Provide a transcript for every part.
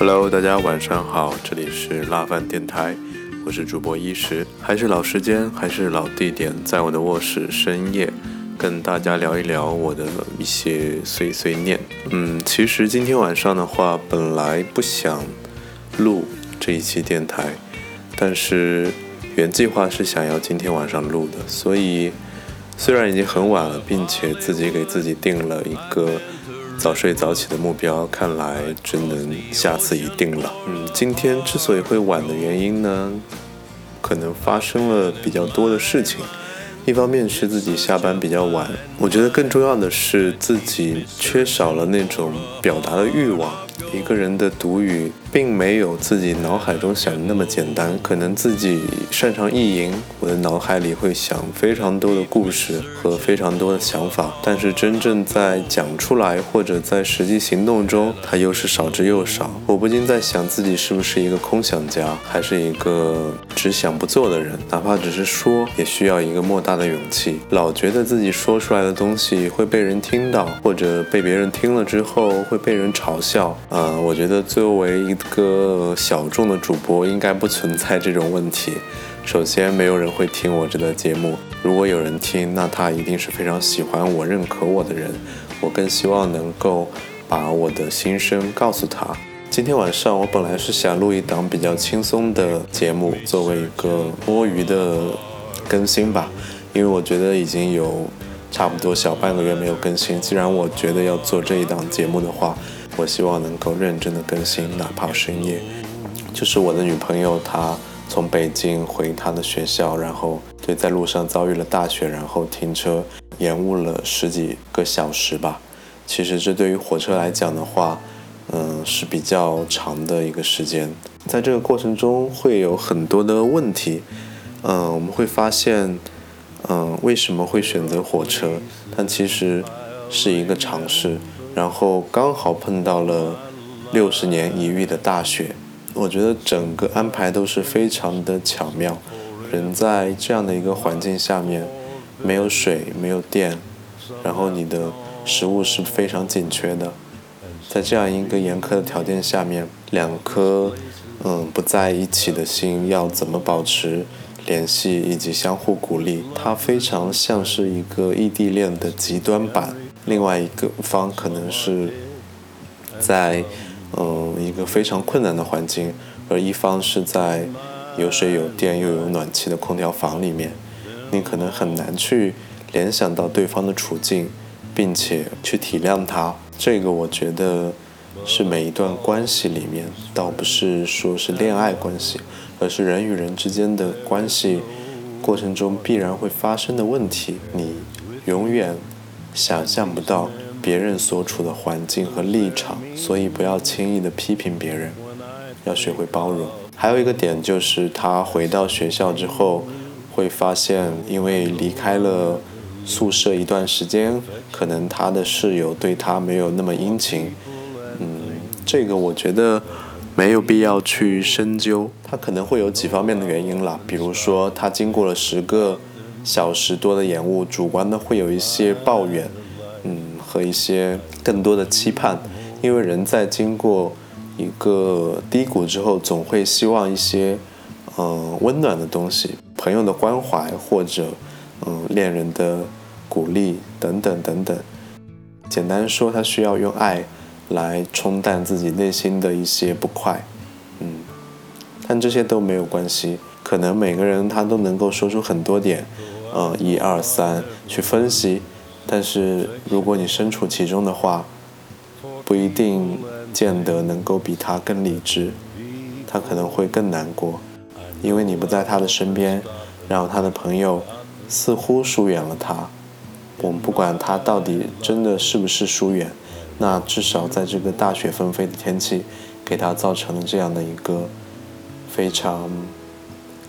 Hello，大家晚上好，这里是辣饭电台，我是主播一时，还是老时间，还是老地点，在我的卧室深夜，跟大家聊一聊我的一些碎碎念。嗯，其实今天晚上的话，本来不想录这一期电台，但是原计划是想要今天晚上录的，所以虽然已经很晚了，并且自己给自己定了一个。早睡早起的目标，看来只能下次一定了。嗯，今天之所以会晚的原因呢，可能发生了比较多的事情。一方面是自己下班比较晚，我觉得更重要的是自己缺少了那种表达的欲望。一个人的独语并没有自己脑海中想的那么简单，可能自己擅长意淫，我的脑海里会想非常多的故事和非常多的想法，但是真正在讲出来或者在实际行动中，它又是少之又少。我不禁在想自己是不是一个空想家，还是一个只想不做的人？哪怕只是说，也需要一个莫大的勇气。老觉得自己说出来的东西会被人听到，或者被别人听了之后会被人嘲笑。呃，我觉得作为一个小众的主播，应该不存在这种问题。首先，没有人会听我这个节目。如果有人听，那他一定是非常喜欢我、认可我的人。我更希望能够把我的心声告诉他。今天晚上，我本来是想录一档比较轻松的节目，作为一个摸鱼的更新吧，因为我觉得已经有差不多小半个月没有更新。既然我觉得要做这一档节目的话，我希望能够认真的更新，哪怕深夜。就是我的女朋友，她从北京回她的学校，然后对在路上遭遇了大雪，然后停车延误了十几个小时吧。其实这对于火车来讲的话，嗯，是比较长的一个时间。在这个过程中会有很多的问题，嗯，我们会发现，嗯，为什么会选择火车？但其实是一个尝试。然后刚好碰到了六十年一遇的大雪，我觉得整个安排都是非常的巧妙。人在这样的一个环境下面，没有水，没有电，然后你的食物是非常紧缺的。在这样一个严苛的条件下面，两颗嗯不在一起的心要怎么保持联系以及相互鼓励？它非常像是一个异地恋的极端版。另外一个方可能是在嗯一个非常困难的环境，而一方是在有水有电又有暖气的空调房里面，你可能很难去联想到对方的处境，并且去体谅他。这个我觉得是每一段关系里面，倒不是说是恋爱关系，而是人与人之间的关系过程中必然会发生的问题。你永远。想象不到别人所处的环境和立场，所以不要轻易的批评别人，要学会包容。还有一个点就是，他回到学校之后，会发现，因为离开了宿舍一段时间，可能他的室友对他没有那么殷勤。嗯，这个我觉得没有必要去深究，他可能会有几方面的原因啦，比如说他经过了十个。小时多的延误，主观的会有一些抱怨，嗯，和一些更多的期盼，因为人在经过一个低谷之后，总会希望一些，嗯，温暖的东西，朋友的关怀或者，嗯，恋人的鼓励等等等等。简单说，他需要用爱来冲淡自己内心的一些不快，嗯，但这些都没有关系。可能每个人他都能够说出很多点，呃，一二三去分析，但是如果你身处其中的话，不一定见得能够比他更理智，他可能会更难过。因为你不在他的身边，然后他的朋友似乎疏远了他。我们不管他到底真的是不是疏远，那至少在这个大雪纷飞的天气，给他造成了这样的一个非常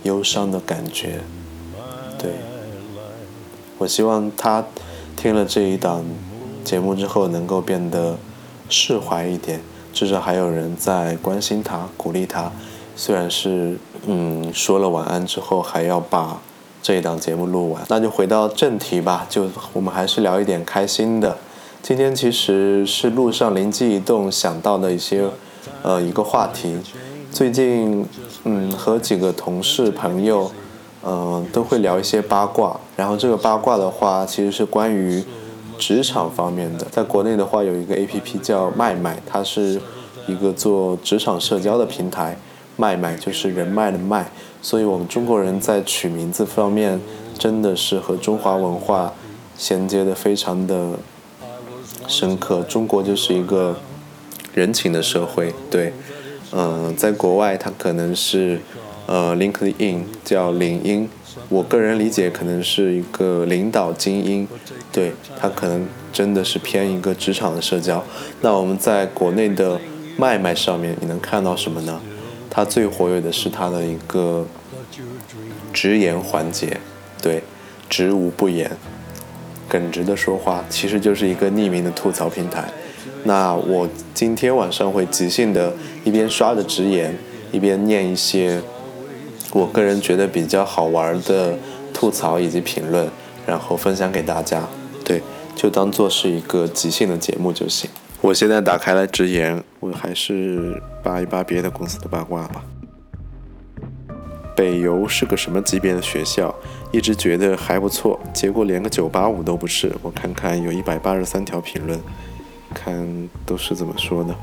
忧伤的感觉。对，我希望他听了这一档节目之后，能够变得释怀一点，至少还有人在关心他、鼓励他。虽然是嗯说了晚安之后，还要把这一档节目录完，那就回到正题吧。就我们还是聊一点开心的。今天其实是路上灵机一动想到的一些呃一个话题。最近嗯和几个同事朋友。嗯，都会聊一些八卦，然后这个八卦的话，其实是关于职场方面的。在国内的话，有一个 A P P 叫麦麦，它是一个做职场社交的平台。麦麦就是人脉的脉，所以我们中国人在取名字方面，真的是和中华文化衔接的非常的深刻。中国就是一个人情的社会，对，嗯，在国外它可能是。呃，LinkedIn 叫领英，我个人理解可能是一个领导精英，对他可能真的是偏一个职场的社交。那我们在国内的麦麦上面，你能看到什么呢？它最活跃的是它的一个直言环节，对，直无不言，耿直的说话，其实就是一个匿名的吐槽平台。那我今天晚上会即兴的，一边刷着直言，一边念一些。我个人觉得比较好玩的吐槽以及评论，然后分享给大家，对，就当做是一个即兴的节目就行。我现在打开了直言，我还是扒一扒别的公司的八卦吧。北邮是个什么级别的学校？一直觉得还不错，结果连个九八五都不是。我看看，有一百八十三条评论，看都是怎么说的。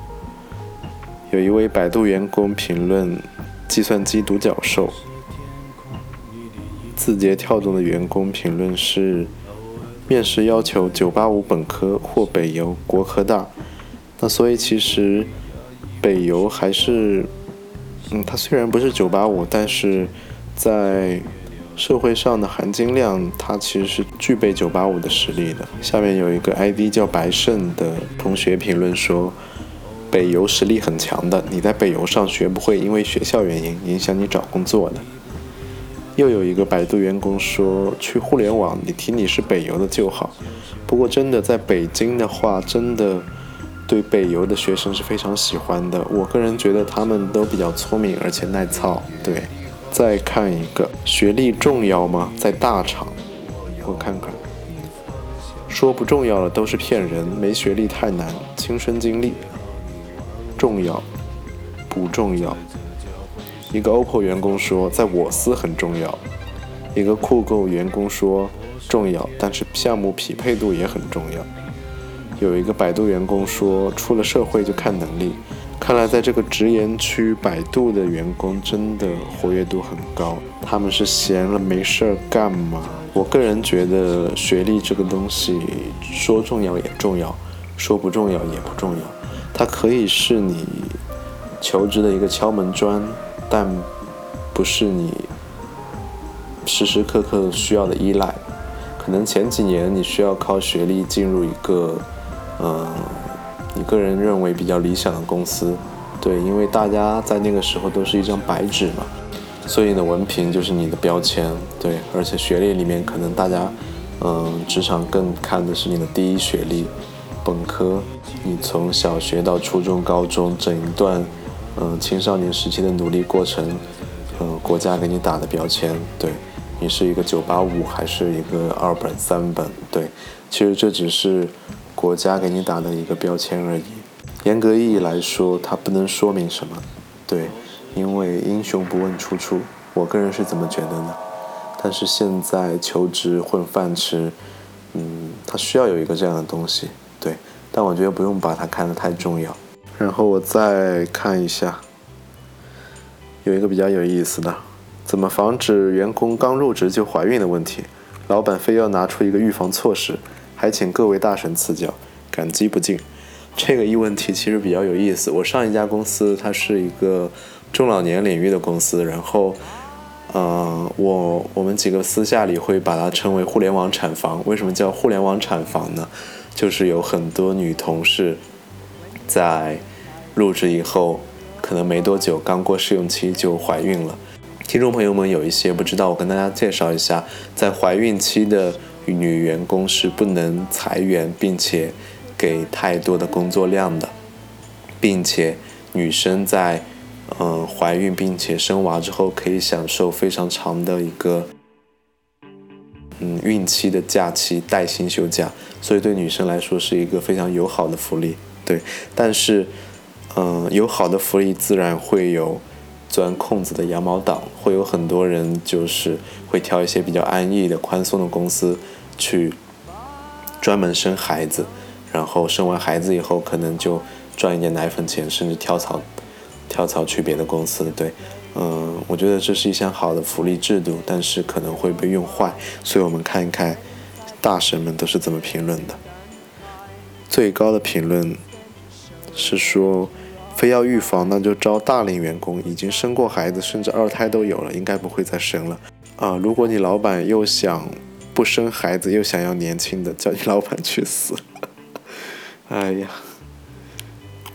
有一位百度员工评论。计算机独角兽，字节跳动的员工评论是：面试要求九八五本科或北邮、国科大。那所以其实北邮还是，嗯，它虽然不是九八五，但是在社会上的含金量，它其实是具备九八五的实力的。下面有一个 ID 叫白胜的同学评论说。北邮实力很强的，你在北邮上学不会因为学校原因影响你找工作的。又有一个百度员工说，去互联网你提你是北邮的就好。不过真的在北京的话，真的对北邮的学生是非常喜欢的。我个人觉得他们都比较聪明，而且耐操。对，再看一个，学历重要吗？在大厂，我看看，说不重要的都是骗人，没学历太难，亲身经历。重要不重要？一个 OPPO 员工说，在我司很重要。一个酷狗员工说，重要，但是项目匹配度也很重要。有一个百度员工说，出了社会就看能力。看来在这个直言区，百度的员工真的活跃度很高。他们是闲了没事儿干吗？我个人觉得，学历这个东西说重要也重要，说不重要也不重要。它可以是你求职的一个敲门砖，但不是你时时刻刻需要的依赖。可能前几年你需要靠学历进入一个，嗯，你个人认为比较理想的公司，对，因为大家在那个时候都是一张白纸嘛，所以呢，文凭就是你的标签，对，而且学历里面可能大家，嗯，职场更看的是你的第一学历。本科，你从小学到初中、高中整一段，嗯，青少年时期的努力过程，嗯，国家给你打的标签，对你是一个九八五还是一个二本、三本，对，其实这只是国家给你打的一个标签而已。严格意义来说，它不能说明什么，对，因为英雄不问出处，我个人是怎么觉得呢？但是现在求职混饭吃，嗯，它需要有一个这样的东西。对，但我觉得不用把它看得太重要。然后我再看一下，有一个比较有意思的，怎么防止员工刚入职就怀孕的问题？老板非要拿出一个预防措施，还请各位大神赐教，感激不尽。这个一问题其实比较有意思。我上一家公司它是一个中老年领域的公司，然后，嗯，我我们几个私下里会把它称为互联网产房。为什么叫互联网产房呢？就是有很多女同事在入职以后，可能没多久，刚过试用期就怀孕了。听众朋友们有一些不知道，我跟大家介绍一下，在怀孕期的女员工是不能裁员，并且给太多的工作量的，并且女生在。嗯，怀孕并且生娃之后，可以享受非常长的一个嗯孕期的假期带薪休假，所以对女生来说是一个非常友好的福利。对，但是嗯，有好的福利自然会有钻空子的羊毛党，会有很多人就是会挑一些比较安逸的、宽松的公司去专门生孩子，然后生完孩子以后可能就赚一点奶粉钱，甚至跳槽。跳槽去别的公司，对，嗯，我觉得这是一项好的福利制度，但是可能会被用坏，所以我们看一看大神们都是怎么评论的。最高的评论是说，非要预防那就招大龄员工，已经生过孩子，甚至二胎都有了，应该不会再生了。啊，如果你老板又想不生孩子，又想要年轻的，叫你老板去死。哎呀。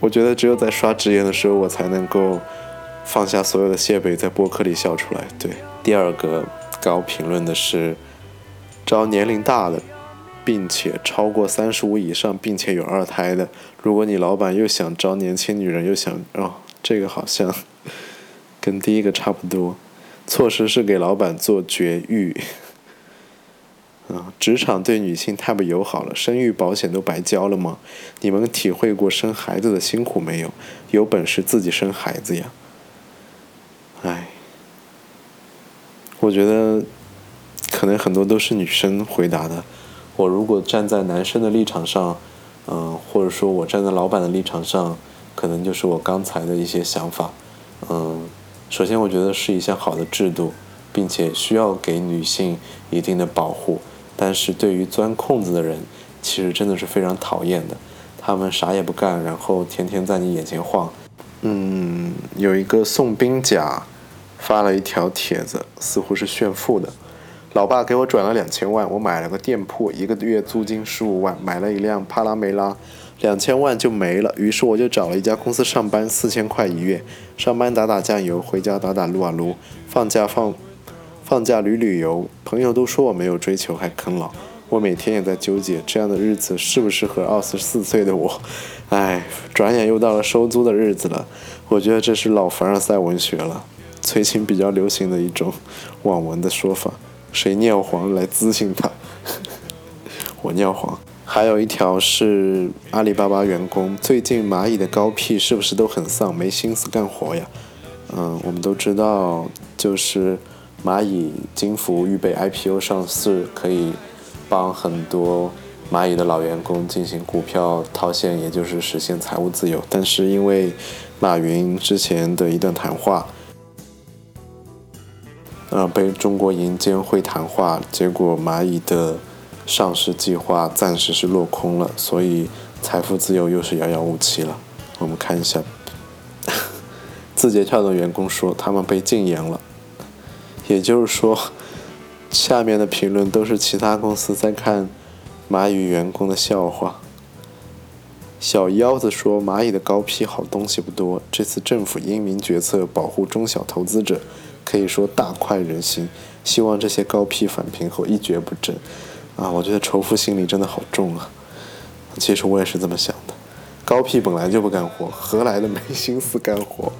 我觉得只有在刷直言的时候，我才能够放下所有的谢北，在播客里笑出来。对，第二个高评论的是招年龄大的，并且超过三十五以上，并且有二胎的。如果你老板又想招年轻女人，又想哦，这个好像跟第一个差不多。措施是给老板做绝育。啊，职场对女性太不友好了，生育保险都白交了吗？你们体会过生孩子的辛苦没有？有本事自己生孩子呀！哎，我觉得可能很多都是女生回答的。我如果站在男生的立场上，嗯，或者说我站在老板的立场上，可能就是我刚才的一些想法。嗯，首先我觉得是一项好的制度，并且需要给女性一定的保护。但是对于钻空子的人，其实真的是非常讨厌的。他们啥也不干，然后天天在你眼前晃。嗯，有一个宋兵甲发了一条帖子，似乎是炫富的。老爸给我转了两千万，我买了个店铺，一个月租金十五万，买了一辆帕拉梅拉，两千万就没了。于是我就找了一家公司上班，四千块一月，上班打打酱油，回家打打撸啊撸，放假放。放假旅旅游，朋友都说我没有追求还啃老，我每天也在纠结这样的日子适不适合二十四岁的我。唉，转眼又到了收租的日子了，我觉得这是老凡尔赛文学了，最近比较流行的一种网文的说法。谁尿黄来咨询他？我尿黄。还有一条是阿里巴巴员工，最近蚂蚁的高 P 是不是都很丧，没心思干活呀？嗯，我们都知道，就是。蚂蚁金服预备 IPO 上市，可以帮很多蚂蚁的老员工进行股票套现，也就是实现财务自由。但是因为马云之前的一段谈话，呃，被中国银监会谈话，结果蚂蚁的上市计划暂时是落空了，所以财富自由又是遥遥无期了。我们看一下，字节跳动员工说他们被禁言了。也就是说，下面的评论都是其他公司在看蚂蚁员工的笑话。小腰子说：“蚂蚁的高 P 好东西不多，这次政府英明决策保护中小投资者，可以说大快人心。希望这些高 P 返贫后一蹶不振。”啊，我觉得仇富心理真的好重啊！其实我也是这么想的，高 P 本来就不干活，何来的没心思干活？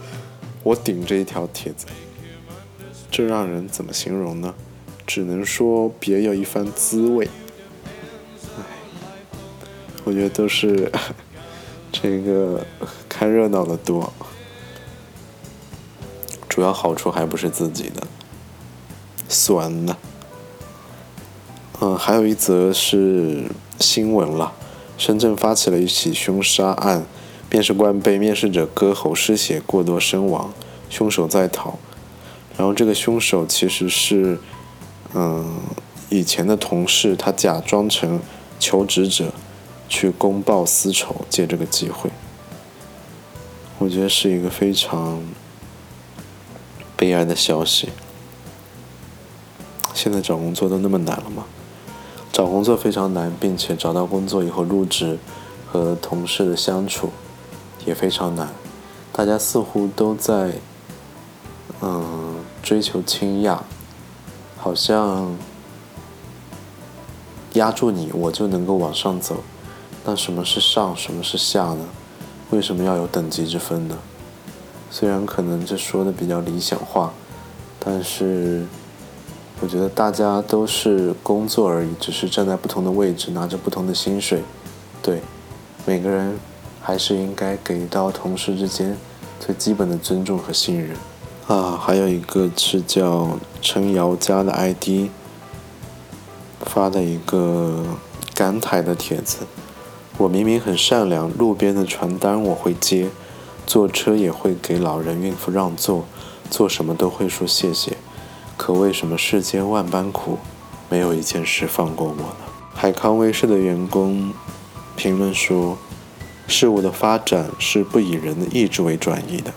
我顶着一条帖子。这让人怎么形容呢？只能说别有一番滋味。唉，我觉得都是这个看热闹的多，主要好处还不是自己的，酸呢。嗯，还有一则是新闻了，深圳发起了一起凶杀案，面试官被面试者割喉失血过多身亡，凶手在逃。然后这个凶手其实是，嗯，以前的同事，他假装成求职者，去公报私仇，借这个机会。我觉得是一个非常悲哀的消息。现在找工作都那么难了吗？找工作非常难，并且找到工作以后入职和同事的相处也非常难。大家似乎都在嗯追求倾轧，好像压住你，我就能够往上走。那什么是上，什么是下呢？为什么要有等级之分呢？虽然可能这说的比较理想化，但是我觉得大家都是工作而已，只是站在不同的位置，拿着不同的薪水。对，每个人还是应该给到同事之间最基本的尊重和信任。啊，还有一个是叫陈瑶家的 ID 发的一个感慨的帖子。我明明很善良，路边的传单我会接。坐车也会给老人、孕妇让座，做什么都会说谢谢。可为什么世间万般苦，没有一件事放过我呢？海康威视的员工评论说：“事物的发展是不以人的意志为转移的。”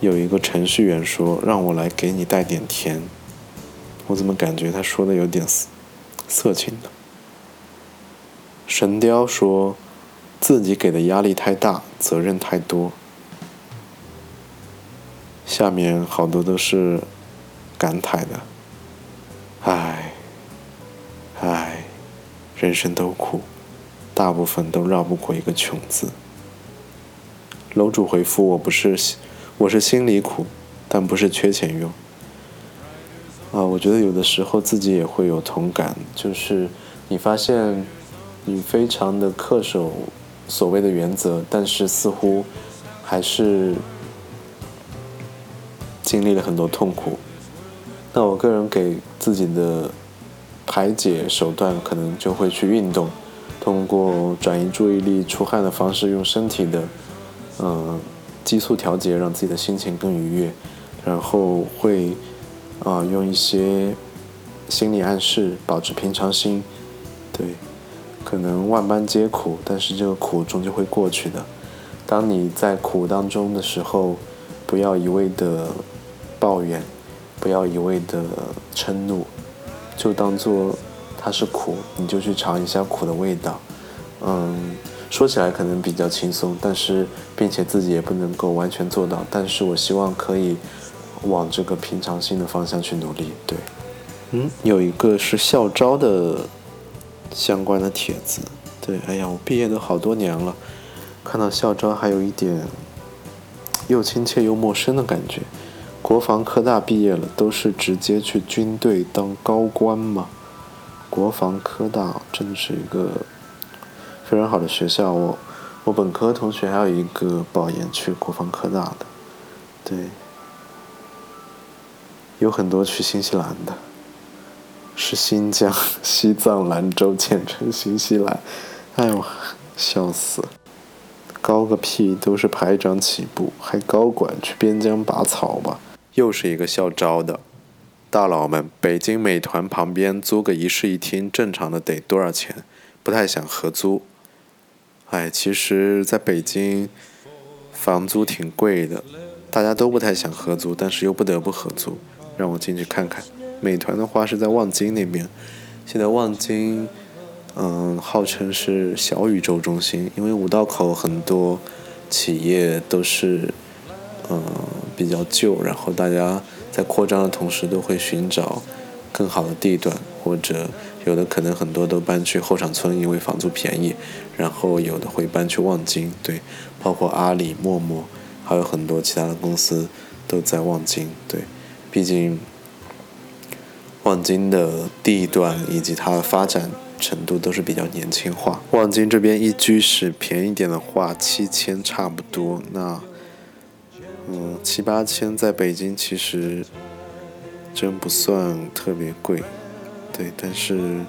有一个程序员说：“让我来给你带点甜。”我怎么感觉他说的有点色色情呢？神雕说。自己给的压力太大，责任太多。下面好多都是感慨的，唉，唉，人生都苦，大部分都绕不过一个穷字。楼主回复我不是，我是心里苦，但不是缺钱用。啊，我觉得有的时候自己也会有同感，就是你发现你非常的恪守。所谓的原则，但是似乎还是经历了很多痛苦。那我个人给自己的排解手段，可能就会去运动，通过转移注意力、出汗的方式，用身体的嗯激素调节，让自己的心情更愉悦。然后会啊用一些心理暗示，保持平常心，对。可能万般皆苦，但是这个苦终究会过去的。当你在苦当中的时候，不要一味的抱怨，不要一味的嗔怒，就当做它是苦，你就去尝一下苦的味道。嗯，说起来可能比较轻松，但是并且自己也不能够完全做到。但是我希望可以往这个平常心的方向去努力。对，嗯，有一个是校招的。相关的帖子，对，哎呀，我毕业都好多年了，看到校招还有一点又亲切又陌生的感觉。国防科大毕业了，都是直接去军队当高官吗？国防科大真的是一个非常好的学校，我我本科同学还有一个保研去国防科大的，对，有很多去新西兰的。是新疆、西藏、兰州，简称新西兰。哎呦，笑死！高个屁，都是排长起步，还高管去边疆拔草吧？又是一个校招的，大佬们，北京美团旁边租个一室一厅，正常的得多少钱？不太想合租。哎，其实在北京，房租挺贵的，大家都不太想合租，但是又不得不合租。让我进去看看。美团的话是在望京那边，现在望京，嗯，号称是小宇宙中心，因为五道口很多企业都是，嗯，比较旧，然后大家在扩张的同时都会寻找更好的地段，或者有的可能很多都搬去后场村，因为房租便宜，然后有的会搬去望京，对，包括阿里、陌陌，还有很多其他的公司都在望京，对，毕竟。望京的地段以及它的发展程度都是比较年轻化。望京这边一居室便宜点的话七千差不多，那嗯七八千在北京其实真不算特别贵，对，但是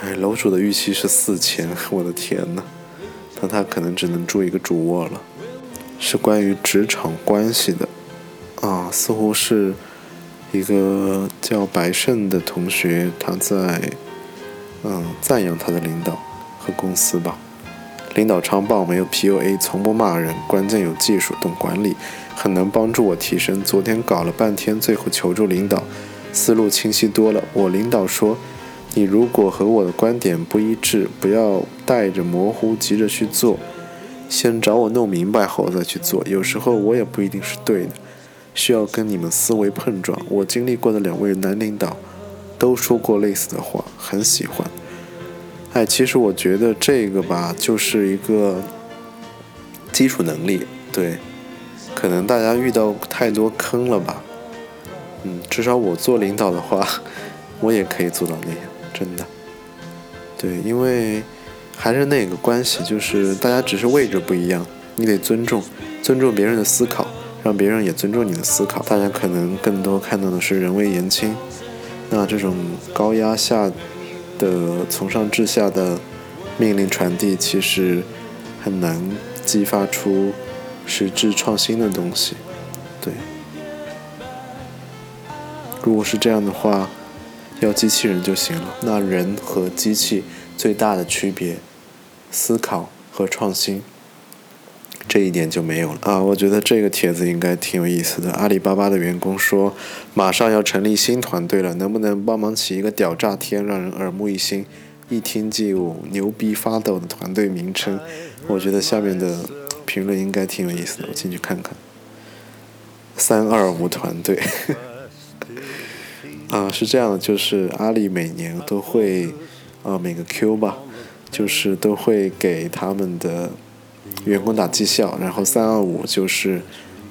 哎楼主的预期是四千，我的天呐，那他可能只能住一个主卧了。是关于职场关系的啊，似乎是。一个叫白胜的同学，他在嗯赞扬他的领导和公司吧。领导超棒，没有 PUA，从不骂人，关键有技术，懂管理，很能帮助我提升。昨天搞了半天，最后求助领导，思路清晰多了。我领导说，你如果和我的观点不一致，不要带着模糊急着去做，先找我弄明白后再去做。有时候我也不一定是对的，需要跟你们思维碰撞。我经历过的两位男领导。都说过类似的话，很喜欢。哎，其实我觉得这个吧，就是一个基础能力。对，可能大家遇到太多坑了吧。嗯，至少我做领导的话，我也可以做到那样，真的。对，因为还是那个关系，就是大家只是位置不一样，你得尊重，尊重别人的思考，让别人也尊重你的思考。大家可能更多看到的是人微言轻。那这种高压下的从上至下的命令传递，其实很难激发出实质创新的东西。如果是这样的话，要机器人就行了。那人和机器最大的区别，思考和创新。这一点就没有了啊！我觉得这个帖子应该挺有意思的。阿里巴巴的员工说，马上要成立新团队了，能不能帮忙起一个屌炸天、让人耳目一新、一听就牛逼发抖的团队名称？我觉得下面的评论应该挺有意思的，我进去看看。三二五团队，啊，是这样的，就是阿里每年都会，啊，每个 Q 吧，就是都会给他们的。员工打绩效，然后三二五就是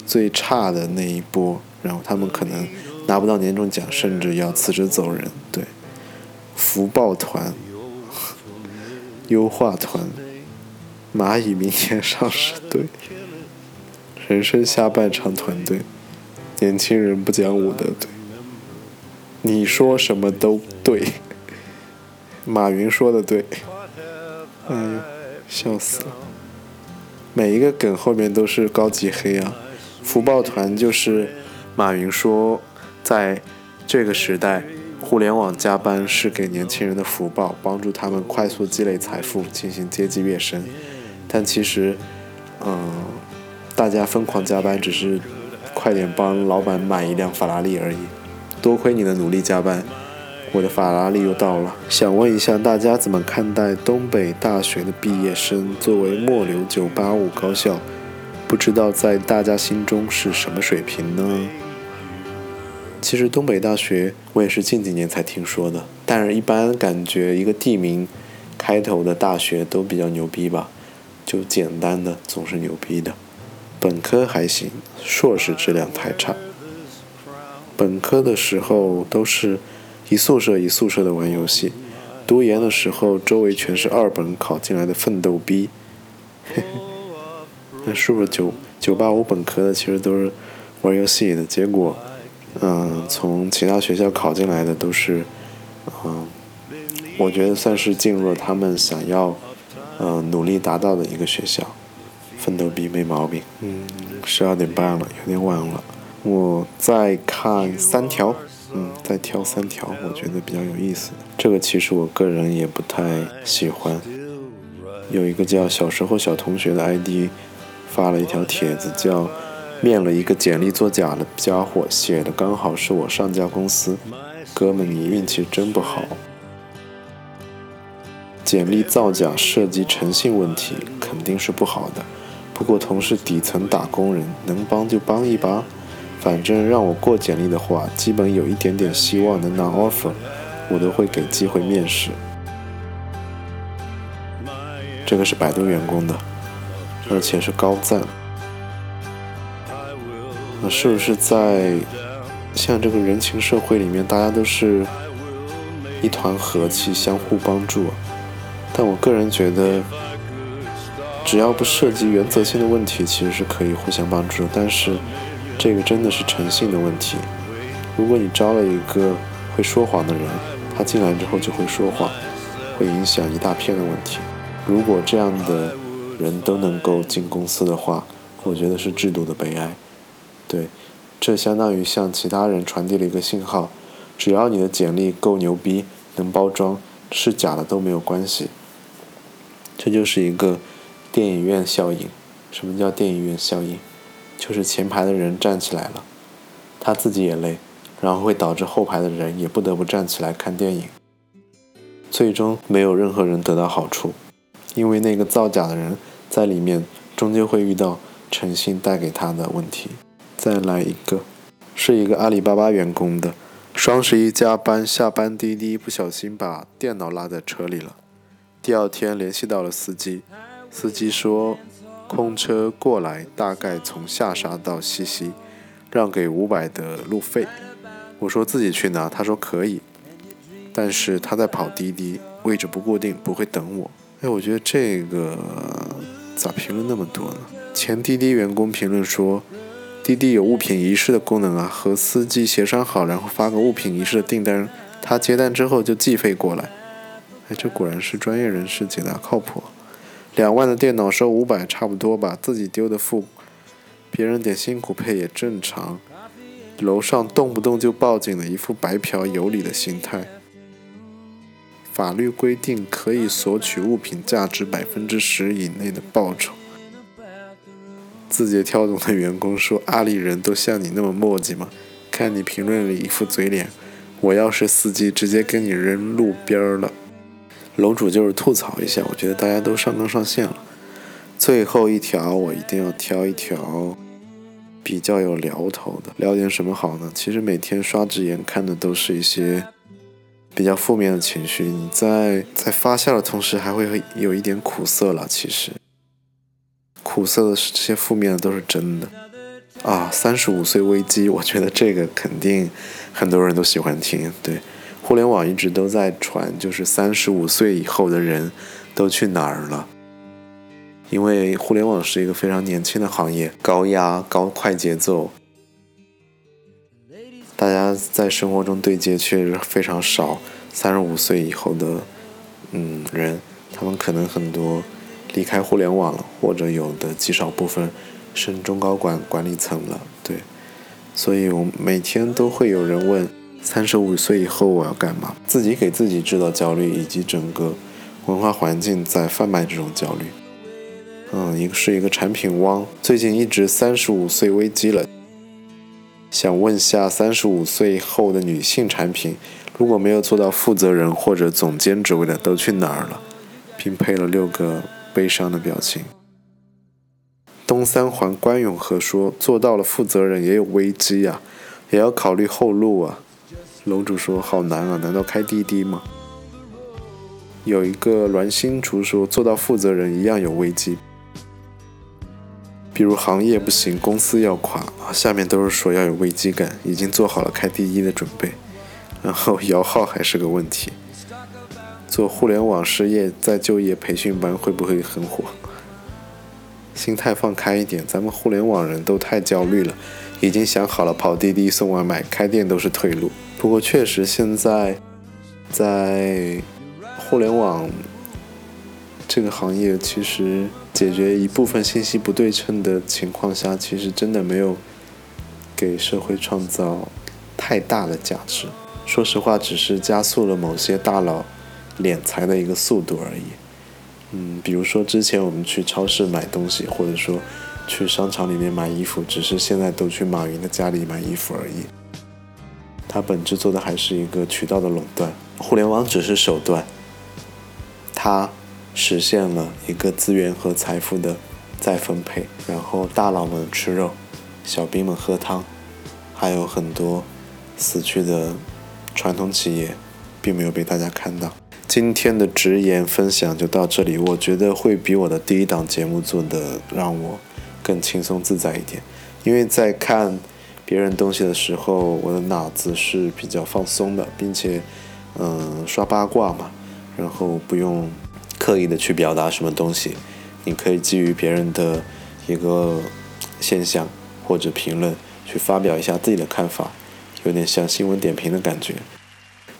最差的那一波，然后他们可能拿不到年终奖，甚至要辞职走人。对，福报团、优化团、蚂蚁明年上市对、人生下半场团队、年轻人不讲武德对。你说什么都对，马云说的对，哎呦，笑死了。每一个梗后面都是高级黑啊！福报团就是马云说，在这个时代，互联网加班是给年轻人的福报，帮助他们快速积累财富，进行阶级跃升。但其实，嗯，大家疯狂加班只是快点帮老板买一辆法拉利而已。多亏你的努力加班。我的法拉利又到了，想问一下大家怎么看待东北大学的毕业生？作为末流985高校，不知道在大家心中是什么水平呢？其实东北大学我也是近几年才听说的，但是一般感觉一个地名开头的大学都比较牛逼吧，就简单的总是牛逼的。本科还行，硕士质量太差。本科的时候都是。一宿舍一宿舍的玩游戏，读研的时候周围全是二本考进来的奋斗逼，那是不是九九八五本科的其实都是玩游戏的？结果，嗯，从其他学校考进来的都是，嗯，我觉得算是进入了他们想要，嗯，努力达到的一个学校，奋斗逼没毛病。嗯，十二点半了，有点晚了，我再看三条。嗯，再挑三条，我觉得比较有意思的。这个其实我个人也不太喜欢。有一个叫小时候小同学的 ID 发了一条帖子，叫“面了一个简历作假的家伙”，写的刚好是我上家公司。哥们，你运气真不好。简历造假涉及诚信问题，肯定是不好的。不过同是底层打工人，能帮就帮一把。反正让我过简历的话，基本有一点点希望能拿 offer，我都会给机会面试。这个是百度员工的，而且是高赞。那是不是在像这个人情社会里面，大家都是一团和气，相互帮助？但我个人觉得，只要不涉及原则性的问题，其实是可以互相帮助。但是。这个真的是诚信的问题。如果你招了一个会说谎的人，他进来之后就会说谎，会影响一大片的问题。如果这样的人都能够进公司的话，我觉得是制度的悲哀。对，这相当于向其他人传递了一个信号：只要你的简历够牛逼，能包装，是假的都没有关系。这就是一个电影院效应。什么叫电影院效应？就是前排的人站起来了，他自己也累，然后会导致后排的人也不得不站起来看电影。最终没有任何人得到好处，因为那个造假的人在里面终究会遇到诚信带给他的问题。再来一个，是一个阿里巴巴员工的，双十一加班下班滴滴不小心把电脑落在车里了，第二天联系到了司机，司机说空车过来大概从下沙到西溪，让给五百的路费。我说自己去拿，他说可以。但是他在跑滴滴，位置不固定，不会等我。哎，我觉得这个咋评论那么多呢？前滴滴员工评论说，滴滴有物品遗失的功能啊，和司机协商好，然后发个物品遗失的订单，他接单之后就计费过来。哎，这果然是专业人士解答靠谱。两万的电脑收五百，差不多吧？自己丢的付，别人点辛苦费也正常。楼上动不动就报警的一副白嫖有理的心态。法律规定可以索取物品价值百分之十以内的报酬。字节跳动的员工说：“阿里人都像你那么墨迹吗？看你评论里一副嘴脸，我要是司机，直接跟你扔路边了。”楼主就是吐槽一下，我觉得大家都上纲上线了。最后一条，我一定要挑一条比较有聊头的，聊点什么好呢？其实每天刷直言看的都是一些。比较负面的情绪，你在在发笑的同时，还会有一点苦涩了。其实，苦涩的是这些负面的都是真的啊。三十五岁危机，我觉得这个肯定很多人都喜欢听。对，互联网一直都在传，就是三十五岁以后的人都去哪儿了？因为互联网是一个非常年轻的行业，高压、高快节奏。大家在生活中对接确实非常少，三十五岁以后的嗯人，他们可能很多离开互联网了，或者有的极少部分升中高管管理层了，对，所以我每天都会有人问，三十五岁以后我要干嘛？自己给自己制造焦虑，以及整个文化环境在贩卖这种焦虑。嗯，一个是一个产品汪，最近一直三十五岁危机了。想问下，三十五岁后的女性产品，如果没有做到负责人或者总监职位的，都去哪儿了？并配了六个悲伤的表情。东三环关永和说：“做到了负责人也有危机呀，也要考虑后路啊。”楼主说：“好难啊，难道开滴滴吗？”有一个栾新竹说：“做到负责人一样有危机。”比如行业不行，公司要垮啊，下面都是说要有危机感，已经做好了开滴滴的准备，然后摇号还是个问题。做互联网失业再就业培训班会不会很火？心态放开一点，咱们互联网人都太焦虑了，已经想好了跑滴滴送外卖，开店都是退路。不过确实现在在互联网这个行业，其实。解决一部分信息不对称的情况下，其实真的没有给社会创造太大的价值。说实话，只是加速了某些大佬敛财的一个速度而已。嗯，比如说之前我们去超市买东西，或者说去商场里面买衣服，只是现在都去马云的家里买衣服而已。它本质做的还是一个渠道的垄断，互联网只是手段。它。实现了一个资源和财富的再分配，然后大佬们吃肉，小兵们喝汤，还有很多死去的传统企业，并没有被大家看到。今天的直言分享就到这里，我觉得会比我的第一档节目做的让我更轻松自在一点，因为在看别人东西的时候，我的脑子是比较放松的，并且，嗯，刷八卦嘛，然后不用。刻意的去表达什么东西，你可以基于别人的一个现象或者评论去发表一下自己的看法，有点像新闻点评的感觉。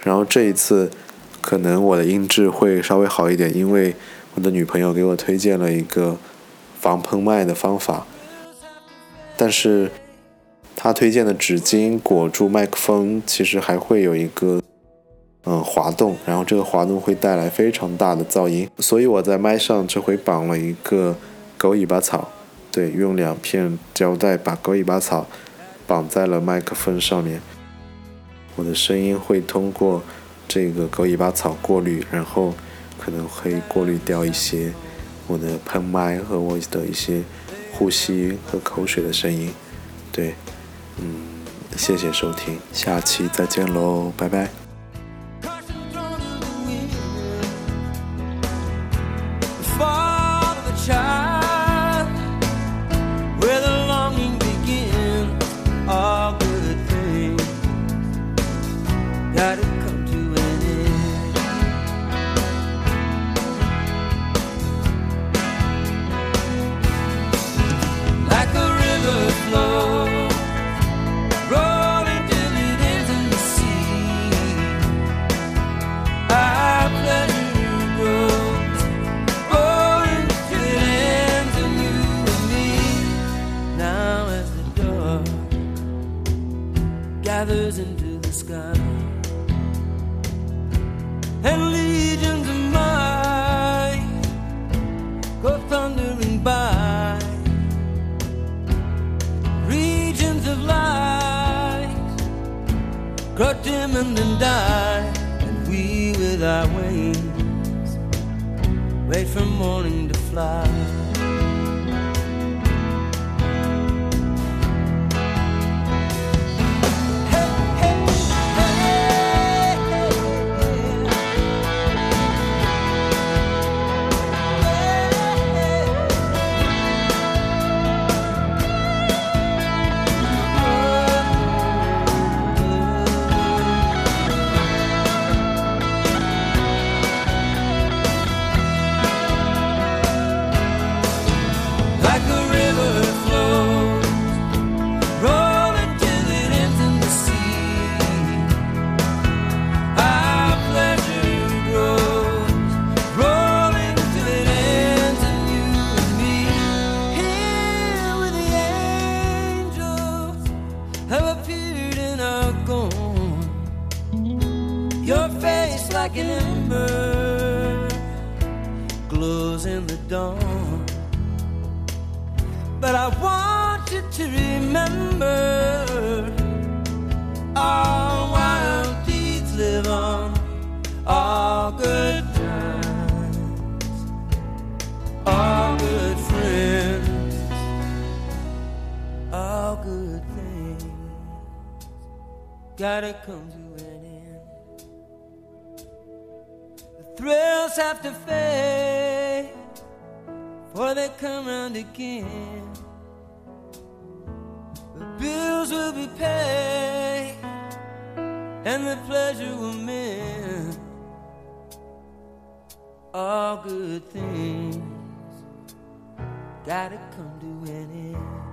然后这一次可能我的音质会稍微好一点，因为我的女朋友给我推荐了一个防喷麦的方法，但是他推荐的纸巾裹住麦克风，其实还会有一个嗯滑动，然后这个滑动会带来非常大的噪音，所以我在麦上这回绑了一个狗尾巴草，对，用两片胶带把狗尾巴草绑在了麦克风上面，我的声音会通过这个狗尾巴草过滤，然后可能会过滤掉一些我的喷麦和我的一些呼吸和口水的声音，对，嗯，谢谢收听，下期再见喽，拜拜。Will be paid and the pleasure will mend. All good things gotta come to an end.